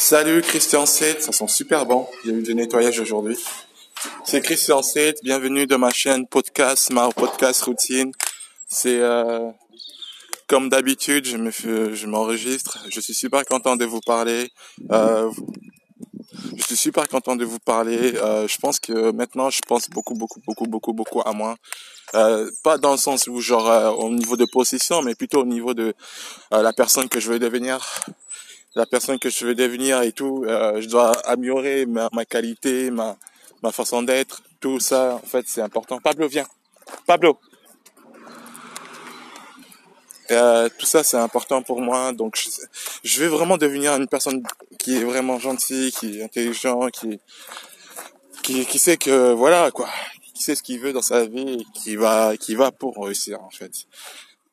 Salut Christian 7, ça sent super bon. Il y a eu du nettoyage aujourd'hui. C'est Christian 7, bienvenue dans ma chaîne podcast, ma podcast routine. C'est euh, comme d'habitude, je je m'enregistre. Je suis super content de vous parler. Euh, je suis super content de vous parler. Euh, je pense que maintenant, je pense beaucoup, beaucoup, beaucoup, beaucoup, beaucoup à moi. Pas dans le sens où genre euh, au niveau de possession, mais plutôt au niveau de la personne que je veux devenir la personne que je veux devenir et tout. Euh, je dois améliorer ma, qualité, ma, ma façon d'être. Tout ça, en fait, c'est important. Pablo, viens. Pablo. Euh, tout ça, c'est important pour moi. Donc, je, je vais vraiment devenir une personne qui est vraiment gentille, qui est intelligent, qui, qui, qui sait que, voilà, quoi, qui sait ce qu'il veut dans sa vie qui va, qui va pour réussir, en fait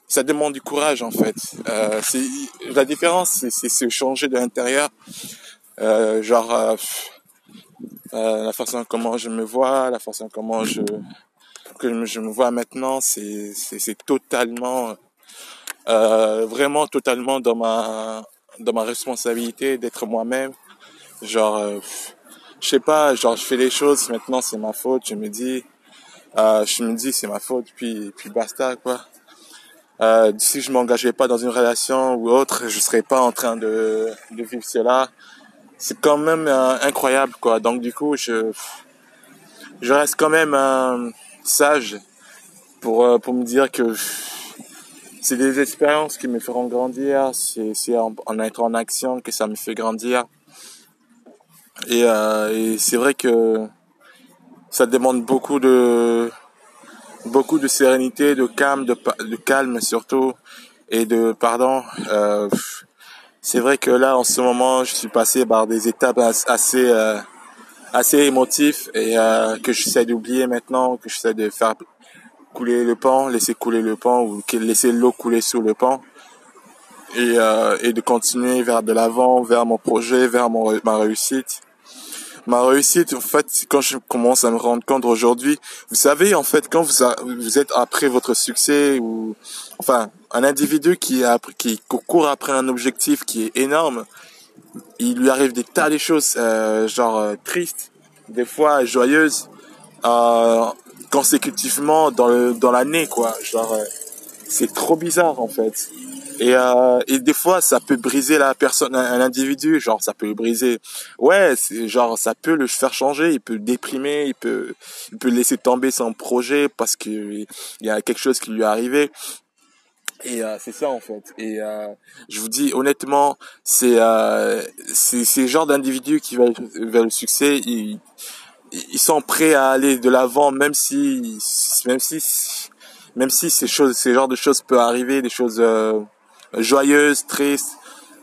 ça demande du courage en fait. Euh, la différence, c'est se changer de l'intérieur. Euh, genre euh, la façon comment je me vois, la façon comment je que je me vois maintenant, c'est c'est totalement vraiment totalement dans ma dans ma responsabilité d'être moi-même. Genre je sais pas, genre je fais les choses maintenant c'est ma faute, je me dis je me dis c'est ma faute puis puis basta quoi euh, si je m'engageais pas dans une relation ou autre, je serais pas en train de, de vivre cela. C'est quand même euh, incroyable, quoi. Donc du coup, je, je reste quand même euh, sage pour euh, pour me dire que c'est des expériences qui me feront grandir. C'est en, en être en action que ça me fait grandir. Et, et c'est vrai que ça demande beaucoup de beaucoup de sérénité, de calme, de, de calme surtout, et de pardon. Euh, c'est vrai que là, en ce moment, je suis passé par des étapes assez euh, assez émotifs et euh, que j'essaie d'oublier maintenant, que j'essaie de faire couler le pan, laisser couler le pan ou laisser l'eau couler sous le pan et, euh, et de continuer vers de l'avant, vers mon projet, vers mon, ma réussite ma réussite, en fait, quand je commence à me rendre compte aujourd'hui, vous savez, en fait, quand vous, êtes après votre succès ou, enfin, un individu qui, court après un objectif qui est énorme, il lui arrive des tas de choses, euh, genre euh, tristes, des fois joyeuses, euh, consécutivement dans dans l'année, quoi. Genre, euh, c'est trop bizarre en fait. Et, euh, et des fois, ça peut briser la personne, un, individu. Genre, ça peut le briser. Ouais, genre, ça peut le faire changer. Il peut le déprimer. Il peut, il peut laisser tomber son projet parce que il y a quelque chose qui lui est arrivé. Et euh, c'est ça en fait. Et euh, je vous dis honnêtement, c'est euh, c'est ces genres d'individus qui veulent vers le succès. Ils, ils sont prêts à aller de l'avant, même si même si même si ces choses, ces genres de choses peuvent arriver, des choses euh, joyeuse, triste,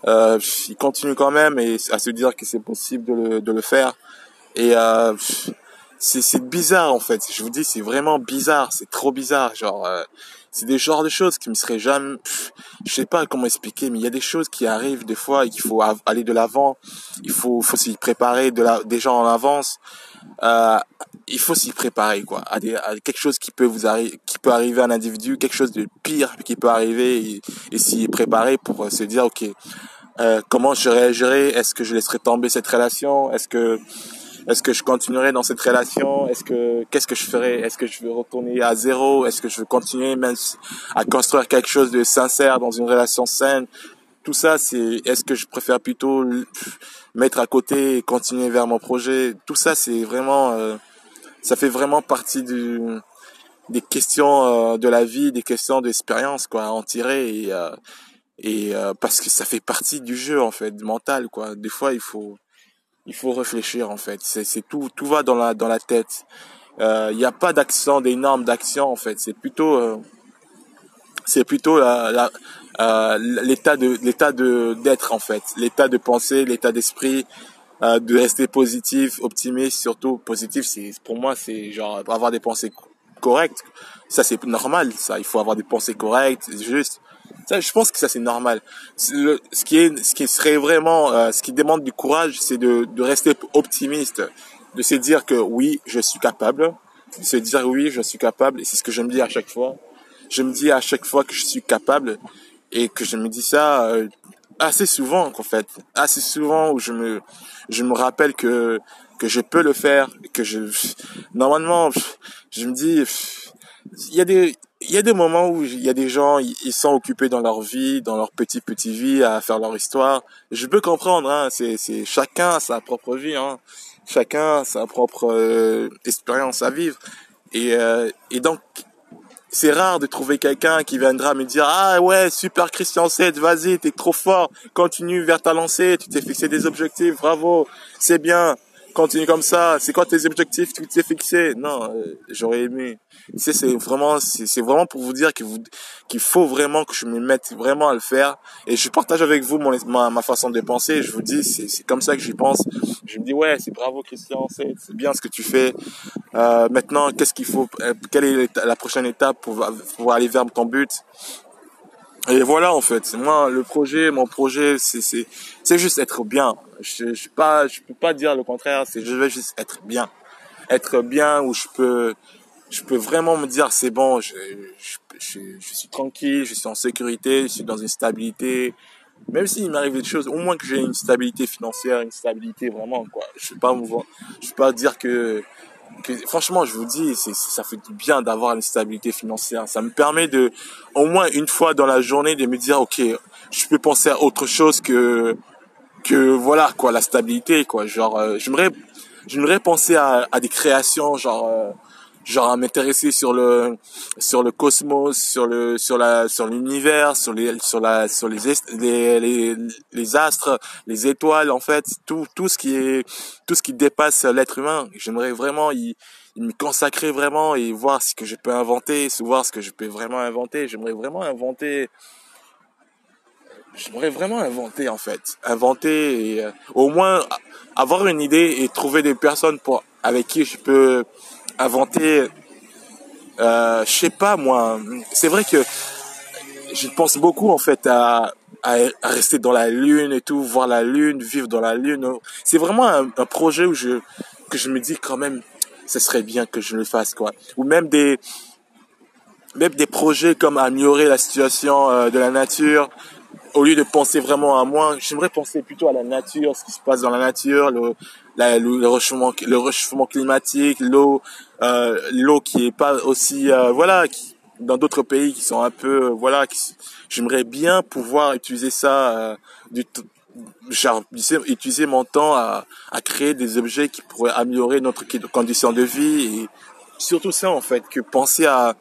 euh, il continue quand même et à se dire que c'est possible de le, de le faire. Et euh, c'est bizarre en fait. Je vous dis, c'est vraiment bizarre. C'est trop bizarre. Genre, euh, c'est des genres de choses qui me seraient jamais. je sais pas comment expliquer, mais il y a des choses qui arrivent des fois et qu'il faut aller de l'avant. Il faut, faut s'y préparer de la, déjà en avance. Euh, il faut s'y préparer quoi. À, des, à, quelque chose qui peut vous arriver qui peut arriver à un individu quelque chose de pire qui peut arriver et, s'y préparer pour se dire ok euh, comment je réagirai est-ce que je laisserai tomber cette relation? Est-ce que est-ce que je continuerai dans cette relation? Est-ce que qu'est-ce que je ferai est-ce que je veux retourner à zéro? Est-ce que je veux continuer même à construire quelque chose de sincère dans une relation saine? Tout ça c'est est-ce que je préfère plutôt mettre à côté et continuer vers mon projet? Tout ça c'est vraiment euh, ça fait vraiment partie du, des questions euh, de la vie, des questions d'expérience quoi, à en tirer et euh, et euh, parce que ça fait partie du jeu en fait, mental quoi. Des fois il faut il faut réfléchir en fait. C'est c'est tout tout va dans la dans la tête. Il n'y a pas d'action, d'énormes d'action en fait. C'est plutôt c'est plutôt la, la l'état de l'état de d'être en fait, l'état de pensée, l'état d'esprit, euh, de rester positif, optimiste, surtout positif. C'est pour moi, c'est genre avoir des pensées correctes. Ça c'est normal. Ça, il faut avoir des pensées correctes, juste. Ça, je pense que ça c'est normal. ce qui est, ce qui serait vraiment, euh, ce qui demande du courage, c'est de, de rester optimiste, de se dire que oui, je suis capable, de se dire oui, je suis capable. Et c'est ce que je me dis à chaque fois. Je me dis à chaque fois que je suis capable et que je me dis ça. Euh, assez souvent en fait, assez souvent où je me je me rappelle que que je peux le faire, que je normalement je me dis il y a des il y a des moments où il y a des gens ils sont occupés dans leur vie, dans leur petite petite vie à faire leur histoire. Je peux comprendre hein, c'est c'est chacun sa propre vie hein. Chacun sa propre euh, expérience à vivre et euh, et donc c'est rare de trouver quelqu'un qui viendra me dire ah ouais super Christian 7 vas-y t'es trop fort continue vers ta lancée tu t'es fixé des objectifs bravo c'est bien continue comme ça. C'est quoi tes objectifs tu t'es fixé? Non, euh, j'aurais aimé. C'est vraiment c'est vraiment pour vous dire qu'il faut vraiment que je me mette vraiment à le faire et je partage avec vous ma, façon de penser, je vous dis c'est comme ça que j'y pense. Je me dis ouais, c'est bravo Christian, c'est bien ce que tu fais. Euh, maintenant, qu'est-ce qu'il faut euh, quelle est la prochaine étape pour aller vers ton but? Et voilà en fait, moi le projet, mon projet, c'est c'est c'est juste être bien. Je je pas, je peux pas dire le contraire. C'est je vais juste être bien, être bien où je peux je peux vraiment me dire c'est bon, je, je, suis tranquille, je suis en sécurité, je suis dans une stabilité. Même s'il m'arrive des choses, au moins que j'ai une stabilité financière, une stabilité vraiment quoi. Je vais pas je vais pas dire que franchement, je vous dis, c'est, ça fait du bien d'avoir une stabilité financière. Ça me permet de, au moins une fois dans la journée, de me dire, ok, je peux penser à autre chose que, que voilà quoi, la stabilité quoi. Genre, euh, j'aimerais, j'aimerais penser à, à des créations, genre. Genre à m'intéresser sur le sur le cosmos sur le sur la sur l'univers sur les sur la sur les, les les les astres les étoiles en fait tout tout ce qui est tout ce qui dépasse l'être humain. J'aimerais vraiment y, y me consacrer vraiment et voir ce que je peux inventer voir ce que je peux vraiment inventer. J'aimerais vraiment inventer j'aimerais vraiment inventer en fait. Inventer et euh, au moins avoir une idée et trouver des personnes pour avec qui je peux inventer, euh, je sais pas moi. C'est vrai que je pense beaucoup en fait à, rester dans la lune et tout, voir la lune, vivre dans la lune. C'est vraiment un, un, projet où je que je me dis quand même, ce serait bien que je le fasse quoi. Ou même des même des projets comme améliorer la situation euh, de la nature, au lieu de penser vraiment à moi, j'aimerais penser plutôt à la nature, ce qui se passe dans la nature, le, la, le, réchauffement, le réchauffement climatique, l'eau, euh, l'eau qui est pas aussi, euh, voilà, qui, dans d'autres pays qui sont un peu, euh, voilà, j'aimerais bien pouvoir utiliser ça, euh, du, genre, utiliser mon temps à, à créer des objets qui pourraient améliorer notre condition de vie et surtout ça en fait, que penser à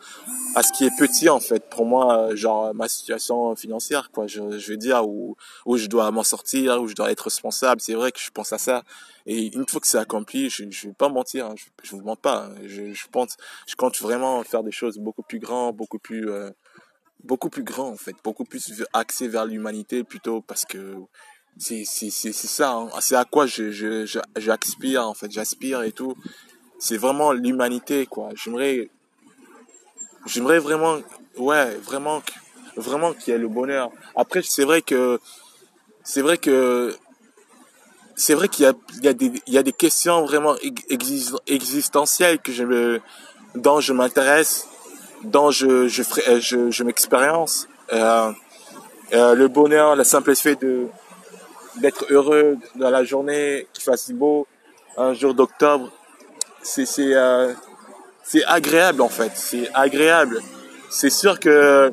à ce qui est petit en fait. Pour moi genre ma situation financière quoi. Je, je veux dire où où je dois m'en sortir où je dois être responsable. C'est vrai que je pense à ça. Et une fois que c'est accompli je je vais pas mentir hein, je, je vous mens pas hein. je, je pense je compte vraiment faire des choses beaucoup plus grands beaucoup plus euh, beaucoup plus grands en fait. Beaucoup plus axé vers l'humanité plutôt parce que c'est c'est c'est ça hein. c'est à quoi je je j'aspire en fait. J'aspire et tout. C'est vraiment l'humanité quoi. J'aimerais j'aimerais vraiment, ouais, vraiment, vraiment qu'il y ait le bonheur. Après, c'est vrai que, c'est vrai que, c'est vrai qu'il y a, il y a des, il y a des questions vraiment existentielles que je dont je m'intéresse, dont je, je ferai, je, je m'expérience. Euh, euh, le bonheur, la simple fait de, d'être heureux dans la journée, qu'il fasse beau, un jour d'octobre, c'est, euh, c'est agréable en fait, c'est agréable. C'est sûr que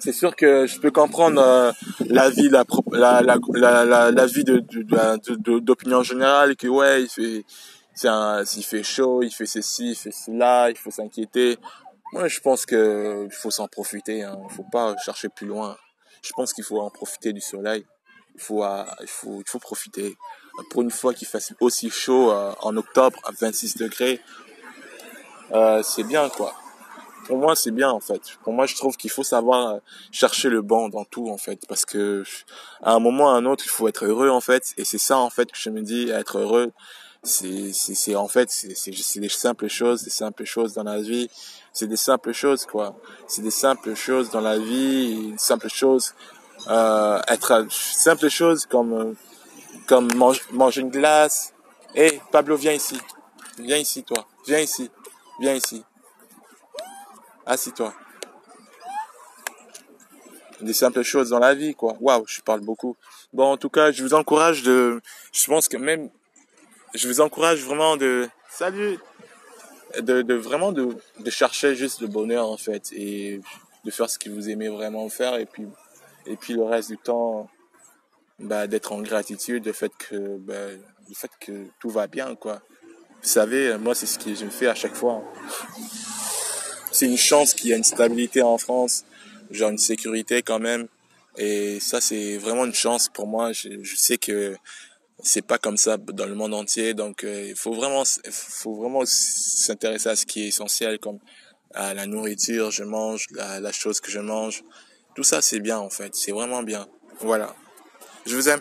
c'est sûr que je peux comprendre euh, la vie la la la la, vie de d'opinion générale que ouais il fait fait chaud il fait ceci il fait cela il faut s'inquiéter. Moi je pense que il faut s'en profiter hein. il faut pas chercher plus loin. Je pense qu'il faut en profiter du soleil. Il faut euh, il faut il faut profiter. Pour une fois qu'il fasse aussi chaud euh, en octobre à 26 degrés euh, c'est bien quoi. Pour moi, c'est bien en fait. Pour moi, je trouve qu'il faut savoir euh, chercher le bon dans tout en fait, parce que à un moment ou à un autre, il faut être heureux en fait, et c'est ça en fait que je me dis, être heureux, c'est c'est en fait c'est des simples choses, des simples choses dans la vie, c'est des simples choses quoi. C'est des simples choses dans la vie, des simples choses euh, être simples choses comme comme manger une glace. Hé, hey, Pablo, viens ici. Viens ici, toi. Viens ici. Viens ici. Assis-toi. des simples choses dans la vie, quoi. Waouh, je parle beaucoup. Bon, en tout cas, je vous encourage de, je pense que même, je vous encourage vraiment de, salut, de, de vraiment de, de chercher juste le bonheur, en fait, et de faire ce que vous aimez vraiment faire, et puis, et puis le reste du temps, bah, d'être en gratitude, le fait que, bah, le fait que tout va bien, quoi. Vous savez, moi, c'est ce que je me fais à chaque fois. C'est une chance qu'il y ait une stabilité en France genre une sécurité quand même. Et ça, c'est vraiment une chance pour moi. Je, sais que c'est pas comme ça dans le monde entier. Donc, euh, il faut vraiment, faut vraiment s'intéresser à ce qui est essentiel, comme à la nourriture, je mange, la chose que je mange. Tout ça, c'est bien en fait. C'est vraiment bien. Voilà. Je vous aime.